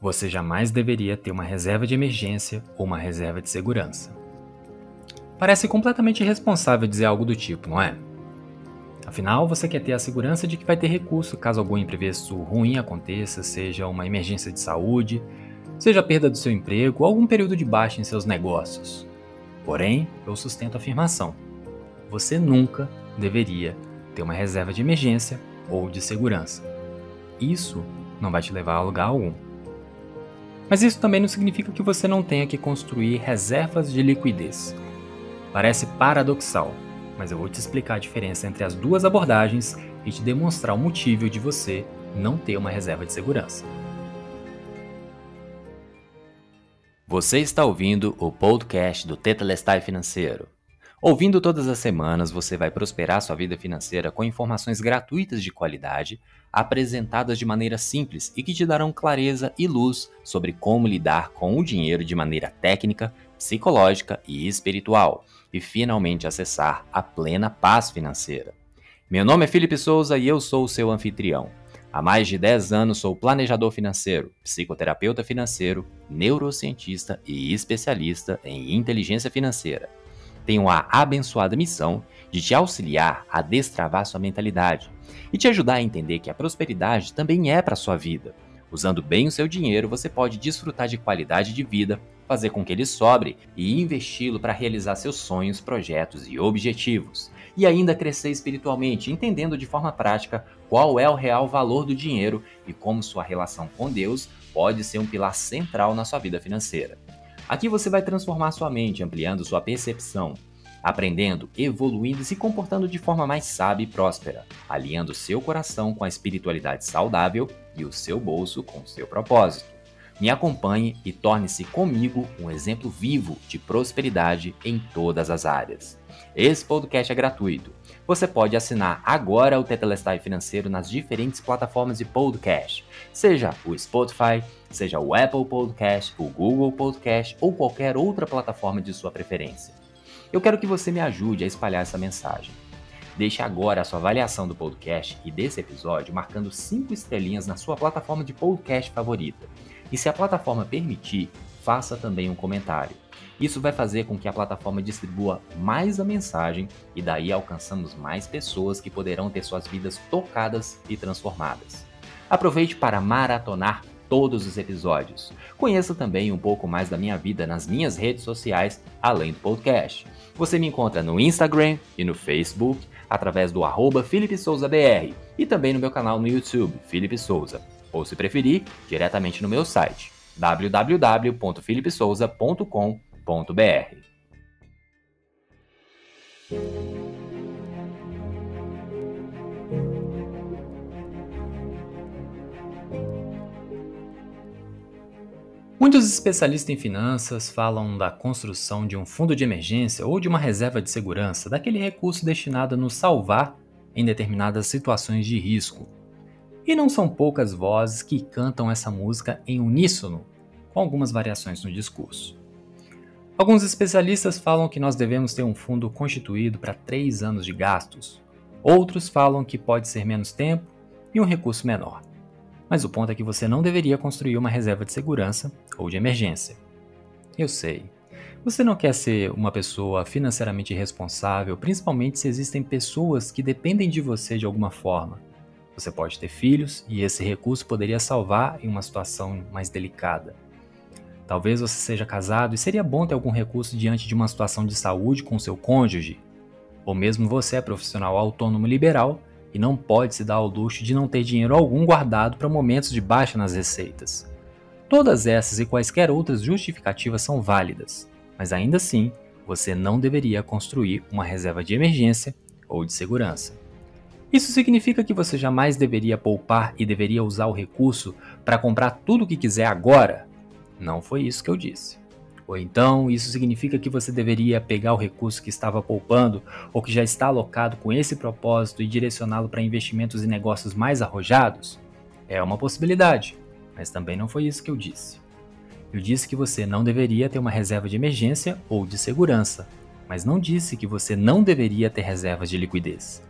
você jamais deveria ter uma reserva de emergência ou uma reserva de segurança. Parece completamente irresponsável dizer algo do tipo, não é? Afinal, você quer ter a segurança de que vai ter recurso caso algum imprevisto ruim aconteça, seja uma emergência de saúde, seja a perda do seu emprego ou algum período de baixa em seus negócios. Porém, eu sustento a afirmação: você nunca deveria ter uma reserva de emergência ou de segurança. Isso não vai te levar a lugar algum. Mas isso também não significa que você não tenha que construir reservas de liquidez. Parece paradoxal, mas eu vou te explicar a diferença entre as duas abordagens e te demonstrar o motivo de você não ter uma reserva de segurança. Você está ouvindo o podcast do Tetelestai Financeiro. Ouvindo todas as semanas, você vai prosperar sua vida financeira com informações gratuitas de qualidade, apresentadas de maneira simples e que te darão clareza e luz sobre como lidar com o dinheiro de maneira técnica, psicológica e espiritual, e finalmente acessar a plena paz financeira. Meu nome é Felipe Souza e eu sou o seu anfitrião. Há mais de 10 anos sou planejador financeiro, psicoterapeuta financeiro, neurocientista e especialista em inteligência financeira. Tenho a abençoada missão de te auxiliar a destravar sua mentalidade e te ajudar a entender que a prosperidade também é para sua vida. Usando bem o seu dinheiro, você pode desfrutar de qualidade de vida, fazer com que ele sobre e investi-lo para realizar seus sonhos, projetos e objetivos e ainda crescer espiritualmente, entendendo de forma prática qual é o real valor do dinheiro e como sua relação com Deus pode ser um pilar central na sua vida financeira. Aqui você vai transformar sua mente, ampliando sua percepção, aprendendo, evoluindo e se comportando de forma mais sábia e próspera, alinhando seu coração com a espiritualidade saudável e o seu bolso com o seu propósito. Me acompanhe e torne-se comigo um exemplo vivo de prosperidade em todas as áreas. Esse podcast é gratuito. Você pode assinar agora o Tetelestai Financeiro nas diferentes plataformas de podcast, seja o Spotify, seja o Apple Podcast, o Google Podcast ou qualquer outra plataforma de sua preferência. Eu quero que você me ajude a espalhar essa mensagem. Deixe agora a sua avaliação do podcast e desse episódio marcando 5 estrelinhas na sua plataforma de podcast favorita. E se a plataforma permitir, faça também um comentário. Isso vai fazer com que a plataforma distribua mais a mensagem e daí alcançamos mais pessoas que poderão ter suas vidas tocadas e transformadas. Aproveite para maratonar todos os episódios. Conheça também um pouco mais da minha vida nas minhas redes sociais, além do podcast. Você me encontra no Instagram e no Facebook através do arroba FelipeSouzaBR e também no meu canal no YouTube, Felipe Souza ou se preferir, diretamente no meu site www.filipesouza.com.br. Muitos especialistas em finanças falam da construção de um fundo de emergência ou de uma reserva de segurança, daquele recurso destinado a nos salvar em determinadas situações de risco, e não são poucas vozes que cantam essa música em uníssono, com algumas variações no discurso. Alguns especialistas falam que nós devemos ter um fundo constituído para três anos de gastos, outros falam que pode ser menos tempo e um recurso menor. Mas o ponto é que você não deveria construir uma reserva de segurança ou de emergência. Eu sei. Você não quer ser uma pessoa financeiramente responsável, principalmente se existem pessoas que dependem de você de alguma forma você pode ter filhos e esse recurso poderia salvar em uma situação mais delicada. Talvez você seja casado e seria bom ter algum recurso diante de uma situação de saúde com seu cônjuge. Ou mesmo você é profissional autônomo liberal e não pode se dar ao luxo de não ter dinheiro algum guardado para momentos de baixa nas receitas. Todas essas e quaisquer outras justificativas são válidas, mas ainda assim, você não deveria construir uma reserva de emergência ou de segurança. Isso significa que você jamais deveria poupar e deveria usar o recurso para comprar tudo o que quiser agora? Não foi isso que eu disse. Ou então, isso significa que você deveria pegar o recurso que estava poupando ou que já está alocado com esse propósito e direcioná-lo para investimentos e negócios mais arrojados? É uma possibilidade, mas também não foi isso que eu disse. Eu disse que você não deveria ter uma reserva de emergência ou de segurança, mas não disse que você não deveria ter reservas de liquidez.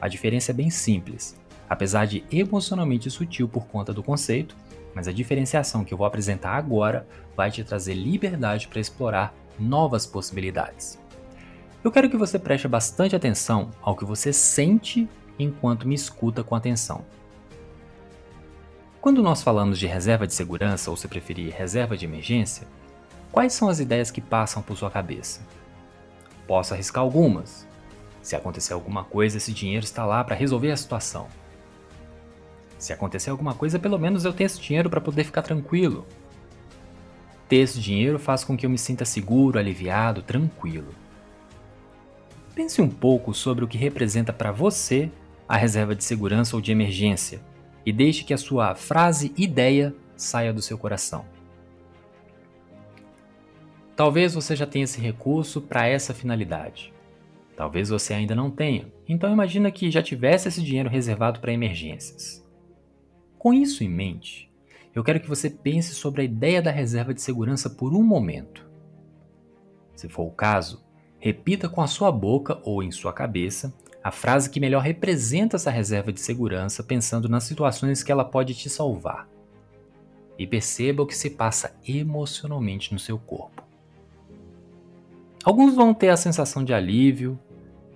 A diferença é bem simples. Apesar de emocionalmente sutil por conta do conceito, mas a diferenciação que eu vou apresentar agora vai te trazer liberdade para explorar novas possibilidades. Eu quero que você preste bastante atenção ao que você sente enquanto me escuta com atenção. Quando nós falamos de reserva de segurança, ou se preferir, reserva de emergência, quais são as ideias que passam por sua cabeça? Posso arriscar algumas. Se acontecer alguma coisa, esse dinheiro está lá para resolver a situação. Se acontecer alguma coisa, pelo menos eu tenho esse dinheiro para poder ficar tranquilo. Ter esse dinheiro faz com que eu me sinta seguro, aliviado, tranquilo. Pense um pouco sobre o que representa para você a reserva de segurança ou de emergência e deixe que a sua frase ideia saia do seu coração. Talvez você já tenha esse recurso para essa finalidade. Talvez você ainda não tenha. Então imagina que já tivesse esse dinheiro reservado para emergências. Com isso em mente, eu quero que você pense sobre a ideia da reserva de segurança por um momento. Se for o caso, repita com a sua boca ou em sua cabeça a frase que melhor representa essa reserva de segurança, pensando nas situações que ela pode te salvar. E perceba o que se passa emocionalmente no seu corpo. Alguns vão ter a sensação de alívio,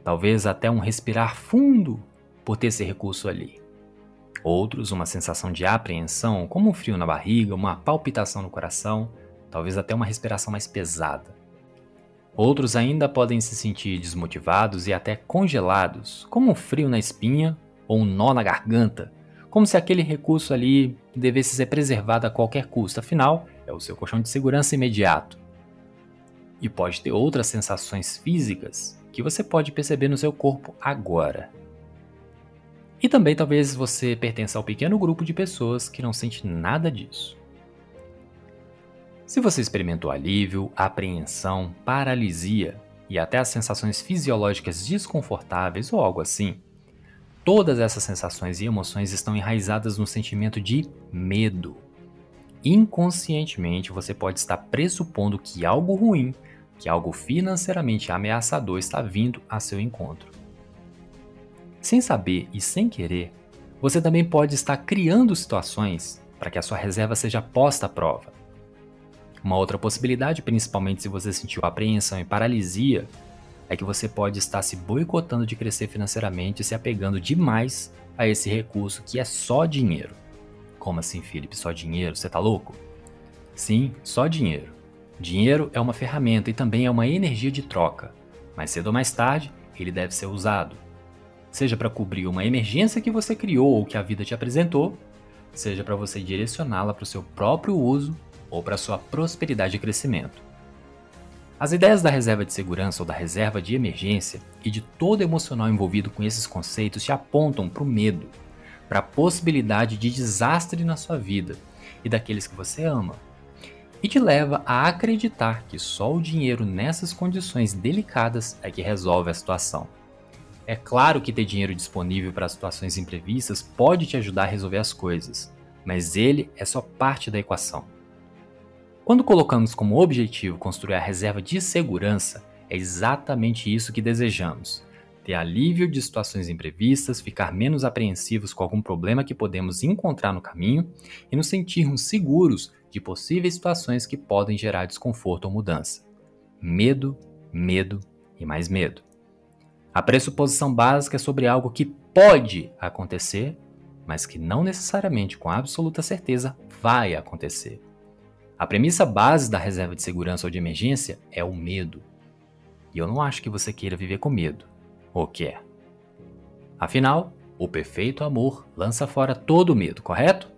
talvez até um respirar fundo por ter esse recurso ali. Outros, uma sensação de apreensão, como um frio na barriga, uma palpitação no coração, talvez até uma respiração mais pesada. Outros ainda podem se sentir desmotivados e até congelados, como um frio na espinha ou um nó na garganta, como se aquele recurso ali devesse ser preservado a qualquer custo, afinal, é o seu colchão de segurança imediato. E pode ter outras sensações físicas que você pode perceber no seu corpo agora. E também talvez você pertença ao pequeno grupo de pessoas que não sente nada disso. Se você experimentou alívio, apreensão, paralisia e até as sensações fisiológicas desconfortáveis ou algo assim, todas essas sensações e emoções estão enraizadas no sentimento de medo. Inconscientemente, você pode estar pressupondo que algo ruim, que algo financeiramente ameaçador está vindo a seu encontro. Sem saber e sem querer, você também pode estar criando situações para que a sua reserva seja posta à prova uma outra possibilidade, principalmente se você sentiu apreensão e paralisia, é que você pode estar se boicotando de crescer financeiramente e se apegando demais a esse recurso que é só dinheiro. Como assim, Felipe? Só dinheiro? Você tá louco? Sim, só dinheiro. Dinheiro é uma ferramenta e também é uma energia de troca. Mais cedo ou mais tarde, ele deve ser usado. Seja para cobrir uma emergência que você criou ou que a vida te apresentou, seja para você direcioná-la para o seu próprio uso ou para sua prosperidade e crescimento. As ideias da reserva de segurança ou da reserva de emergência e de todo emocional envolvido com esses conceitos te apontam para o medo, para a possibilidade de desastre na sua vida e daqueles que você ama, e te leva a acreditar que só o dinheiro nessas condições delicadas é que resolve a situação. É claro que ter dinheiro disponível para situações imprevistas pode te ajudar a resolver as coisas, mas ele é só parte da equação. Quando colocamos como objetivo construir a reserva de segurança, é exatamente isso que desejamos: ter alívio de situações imprevistas, ficar menos apreensivos com algum problema que podemos encontrar no caminho e nos sentirmos seguros de possíveis situações que podem gerar desconforto ou mudança. Medo, medo e mais medo. A pressuposição básica é sobre algo que pode acontecer, mas que não necessariamente com absoluta certeza vai acontecer. A premissa base da reserva de segurança ou de emergência é o medo. E eu não acho que você queira viver com medo. Ou quer? Afinal, o perfeito amor lança fora todo o medo, correto?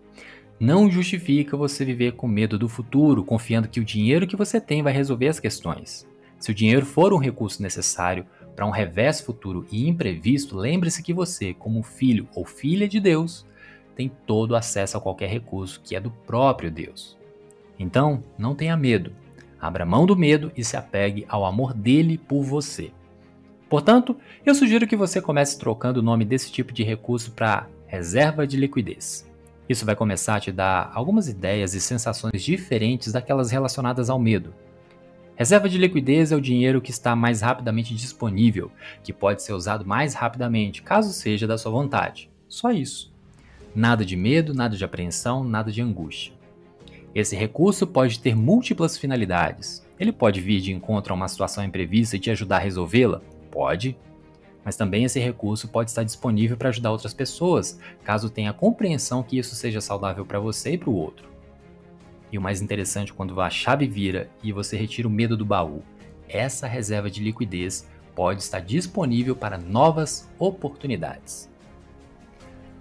Não justifica você viver com medo do futuro, confiando que o dinheiro que você tem vai resolver as questões. Se o dinheiro for um recurso necessário para um revés futuro e imprevisto, lembre-se que você, como filho ou filha de Deus, tem todo acesso a qualquer recurso que é do próprio Deus. Então, não tenha medo. Abra mão do medo e se apegue ao amor dele por você. Portanto, eu sugiro que você comece trocando o nome desse tipo de recurso para reserva de liquidez. Isso vai começar a te dar algumas ideias e sensações diferentes daquelas relacionadas ao medo. Reserva de liquidez é o dinheiro que está mais rapidamente disponível, que pode ser usado mais rapidamente, caso seja da sua vontade. Só isso. Nada de medo, nada de apreensão, nada de angústia. Esse recurso pode ter múltiplas finalidades. Ele pode vir de encontro a uma situação imprevista e te ajudar a resolvê-la? Pode. Mas também esse recurso pode estar disponível para ajudar outras pessoas, caso tenha compreensão que isso seja saudável para você e para o outro. E o mais interessante quando a chave vira e você retira o medo do baú, essa reserva de liquidez pode estar disponível para novas oportunidades.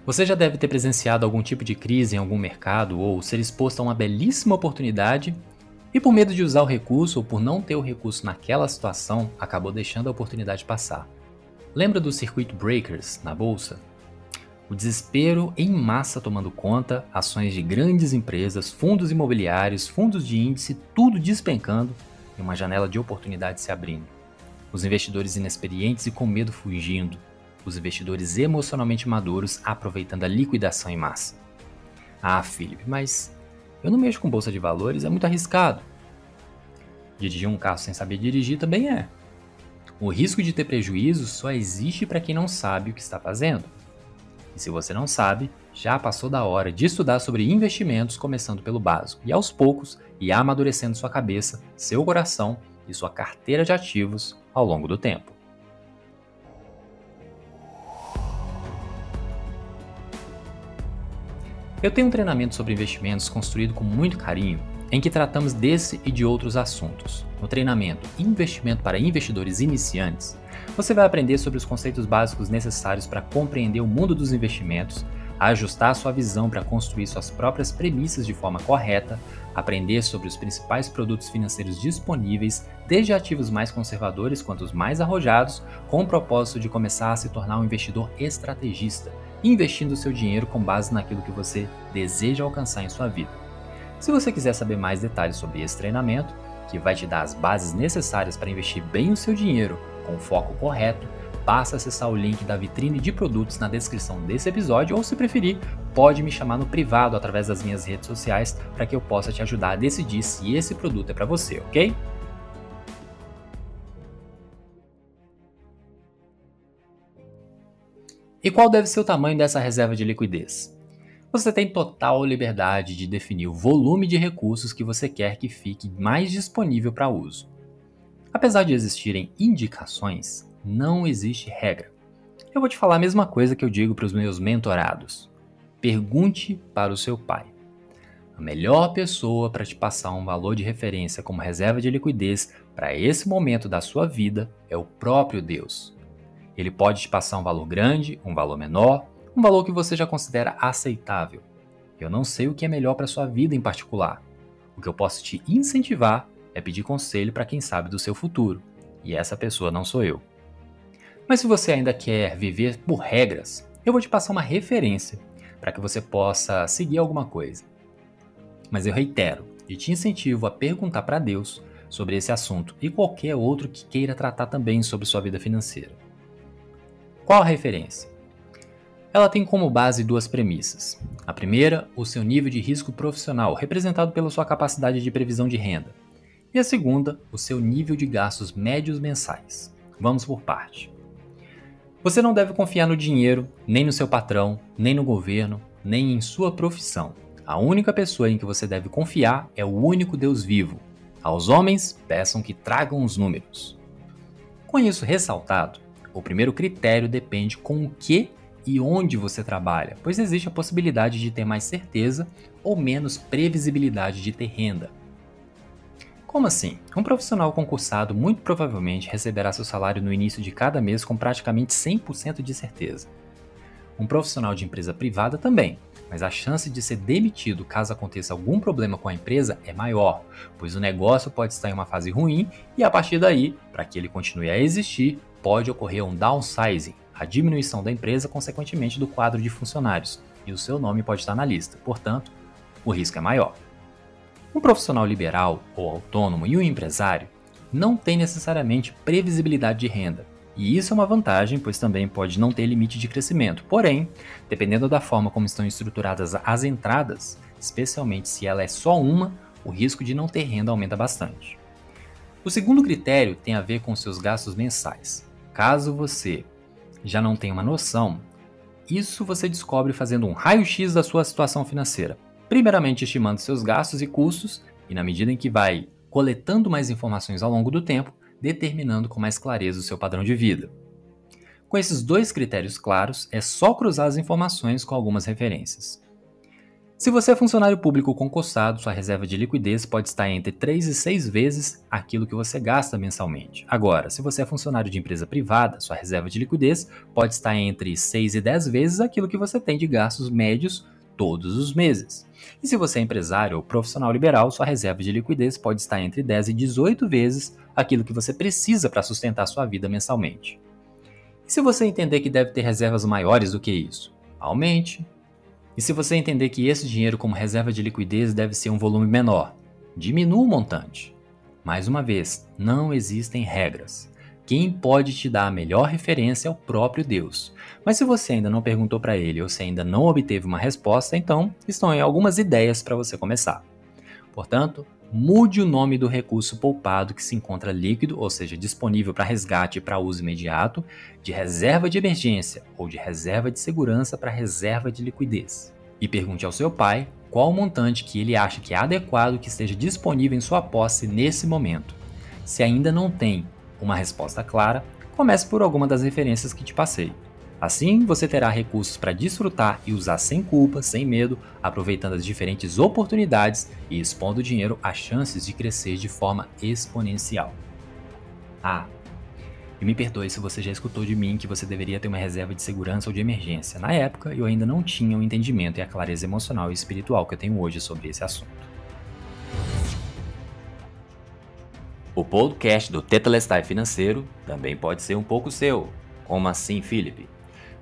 Você já deve ter presenciado algum tipo de crise em algum mercado ou ser exposto a uma belíssima oportunidade e por medo de usar o recurso ou por não ter o recurso naquela situação, acabou deixando a oportunidade passar. Lembra do circuito breakers na bolsa? O desespero em massa tomando conta, ações de grandes empresas, fundos imobiliários, fundos de índice, tudo despencando e uma janela de oportunidade se abrindo. Os investidores inexperientes e com medo fugindo, os investidores emocionalmente maduros aproveitando a liquidação em massa. Ah, Felipe, mas eu não mexo com bolsa de valores, é muito arriscado. Dirigir um carro sem saber dirigir também é. O risco de ter prejuízo só existe para quem não sabe o que está fazendo. E se você não sabe, já passou da hora de estudar sobre investimentos começando pelo básico e aos poucos e amadurecendo sua cabeça, seu coração e sua carteira de ativos ao longo do tempo. Eu tenho um treinamento sobre investimentos construído com muito carinho, em que tratamos desse e de outros assuntos. No treinamento Investimento para Investidores Iniciantes, você vai aprender sobre os conceitos básicos necessários para compreender o mundo dos investimentos, ajustar sua visão para construir suas próprias premissas de forma correta, aprender sobre os principais produtos financeiros disponíveis, desde ativos mais conservadores quanto os mais arrojados, com o propósito de começar a se tornar um investidor estrategista, investindo seu dinheiro com base naquilo que você deseja alcançar em sua vida. Se você quiser saber mais detalhes sobre esse treinamento, que vai te dar as bases necessárias para investir bem o seu dinheiro com o foco correto, basta acessar o link da vitrine de produtos na descrição desse episódio ou, se preferir, pode me chamar no privado através das minhas redes sociais para que eu possa te ajudar a decidir se esse produto é para você, ok? E qual deve ser o tamanho dessa reserva de liquidez? Você tem total liberdade de definir o volume de recursos que você quer que fique mais disponível para uso. Apesar de existirem indicações, não existe regra. Eu vou te falar a mesma coisa que eu digo para os meus mentorados. Pergunte para o seu pai. A melhor pessoa para te passar um valor de referência como reserva de liquidez para esse momento da sua vida é o próprio Deus. Ele pode te passar um valor grande, um valor menor, um valor que você já considera aceitável. Eu não sei o que é melhor para sua vida em particular. O que eu posso te incentivar é pedir conselho para quem sabe do seu futuro, e essa pessoa não sou eu. Mas se você ainda quer viver por regras, eu vou te passar uma referência para que você possa seguir alguma coisa. Mas eu reitero e te incentivo a perguntar para Deus sobre esse assunto e qualquer outro que queira tratar também sobre sua vida financeira. Qual a referência? Ela tem como base duas premissas. A primeira, o seu nível de risco profissional, representado pela sua capacidade de previsão de renda. E a segunda, o seu nível de gastos médios mensais. Vamos por parte. Você não deve confiar no dinheiro, nem no seu patrão, nem no governo, nem em sua profissão. A única pessoa em que você deve confiar é o único Deus vivo. Aos homens, peçam que tragam os números. Com isso ressaltado, o primeiro critério depende com o que e onde você trabalha, pois existe a possibilidade de ter mais certeza ou menos previsibilidade de ter renda. Como assim? Um profissional concursado muito provavelmente receberá seu salário no início de cada mês com praticamente 100% de certeza. Um profissional de empresa privada também, mas a chance de ser demitido caso aconteça algum problema com a empresa é maior, pois o negócio pode estar em uma fase ruim e a partir daí, para que ele continue a existir, pode ocorrer um downsizing, a diminuição da empresa consequentemente do quadro de funcionários, e o seu nome pode estar na lista, portanto, o risco é maior. Um profissional liberal ou autônomo e um empresário não tem necessariamente previsibilidade de renda. E isso é uma vantagem, pois também pode não ter limite de crescimento. Porém, dependendo da forma como estão estruturadas as entradas, especialmente se ela é só uma, o risco de não ter renda aumenta bastante. O segundo critério tem a ver com seus gastos mensais. Caso você já não tenha uma noção, Isso você descobre fazendo um raio-x da sua situação financeira. Primeiramente estimando seus gastos e custos, e na medida em que vai coletando mais informações ao longo do tempo, determinando com mais clareza o seu padrão de vida. Com esses dois critérios claros, é só cruzar as informações com algumas referências. Se você é funcionário público concursado, sua reserva de liquidez pode estar entre 3 e 6 vezes aquilo que você gasta mensalmente. Agora, se você é funcionário de empresa privada, sua reserva de liquidez pode estar entre 6 e 10 vezes aquilo que você tem de gastos médios todos os meses. E se você é empresário ou profissional liberal, sua reserva de liquidez pode estar entre 10 e 18 vezes aquilo que você precisa para sustentar sua vida mensalmente. E se você entender que deve ter reservas maiores do que isso, aumente, e se você entender que esse dinheiro como reserva de liquidez deve ser um volume menor, diminua o montante. Mais uma vez, não existem regras. Quem pode te dar a melhor referência é o próprio Deus. Mas se você ainda não perguntou para ele ou se ainda não obteve uma resposta, então estão aí algumas ideias para você começar. Portanto, mude o nome do recurso poupado que se encontra líquido, ou seja, disponível para resgate para uso imediato, de reserva de emergência ou de reserva de segurança para reserva de liquidez. E pergunte ao seu pai qual o montante que ele acha que é adequado que esteja disponível em sua posse nesse momento. Se ainda não tem uma resposta clara, comece por alguma das referências que te passei. Assim, você terá recursos para desfrutar e usar sem culpa, sem medo, aproveitando as diferentes oportunidades e expondo o dinheiro a chances de crescer de forma exponencial. Ah, e me perdoe se você já escutou de mim que você deveria ter uma reserva de segurança ou de emergência. Na época, eu ainda não tinha o entendimento e a clareza emocional e espiritual que eu tenho hoje sobre esse assunto. O podcast do Tetelestai Financeiro também pode ser um pouco seu. Como assim, Felipe?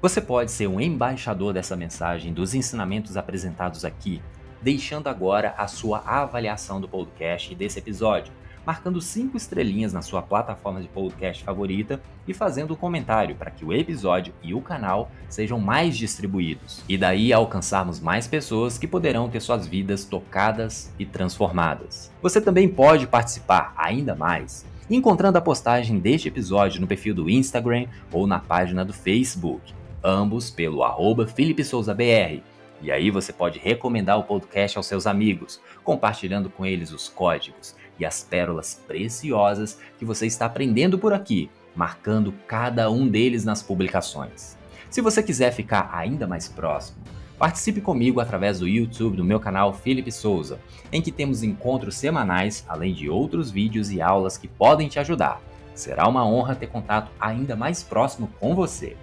Você pode ser um embaixador dessa mensagem, dos ensinamentos apresentados aqui, deixando agora a sua avaliação do podcast desse episódio, marcando cinco estrelinhas na sua plataforma de podcast favorita e fazendo um comentário para que o episódio e o canal sejam mais distribuídos e daí alcançarmos mais pessoas que poderão ter suas vidas tocadas e transformadas. Você também pode participar ainda mais encontrando a postagem deste episódio no perfil do Instagram ou na página do Facebook ambos pelo arroba BR. E aí você pode recomendar o podcast aos seus amigos, compartilhando com eles os códigos e as pérolas preciosas que você está aprendendo por aqui, marcando cada um deles nas publicações. Se você quiser ficar ainda mais próximo, participe comigo através do YouTube do meu canal Felipe Souza, em que temos encontros semanais, além de outros vídeos e aulas que podem te ajudar. Será uma honra ter contato ainda mais próximo com você.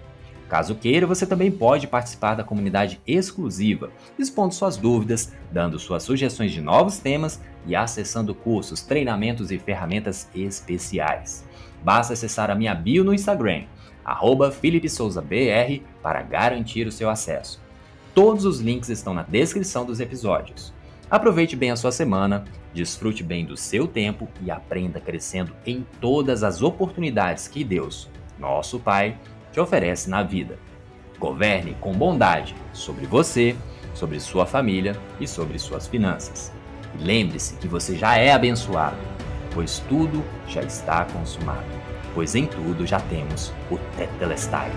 Caso queira, você também pode participar da comunidade exclusiva, expondo suas dúvidas, dando suas sugestões de novos temas e acessando cursos, treinamentos e ferramentas especiais. Basta acessar a minha bio no Instagram, @felipesouzabr para garantir o seu acesso. Todos os links estão na descrição dos episódios. Aproveite bem a sua semana, desfrute bem do seu tempo e aprenda crescendo em todas as oportunidades que Deus, nosso Pai, te oferece na vida. Governe com bondade sobre você, sobre sua família e sobre suas finanças. E lembre-se que você já é abençoado, pois tudo já está consumado, pois em tudo já temos o Tetelestai.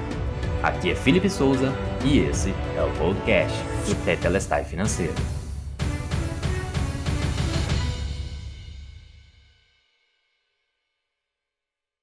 Aqui é Felipe Souza e esse é o podcast do Tetelestai Financeiro.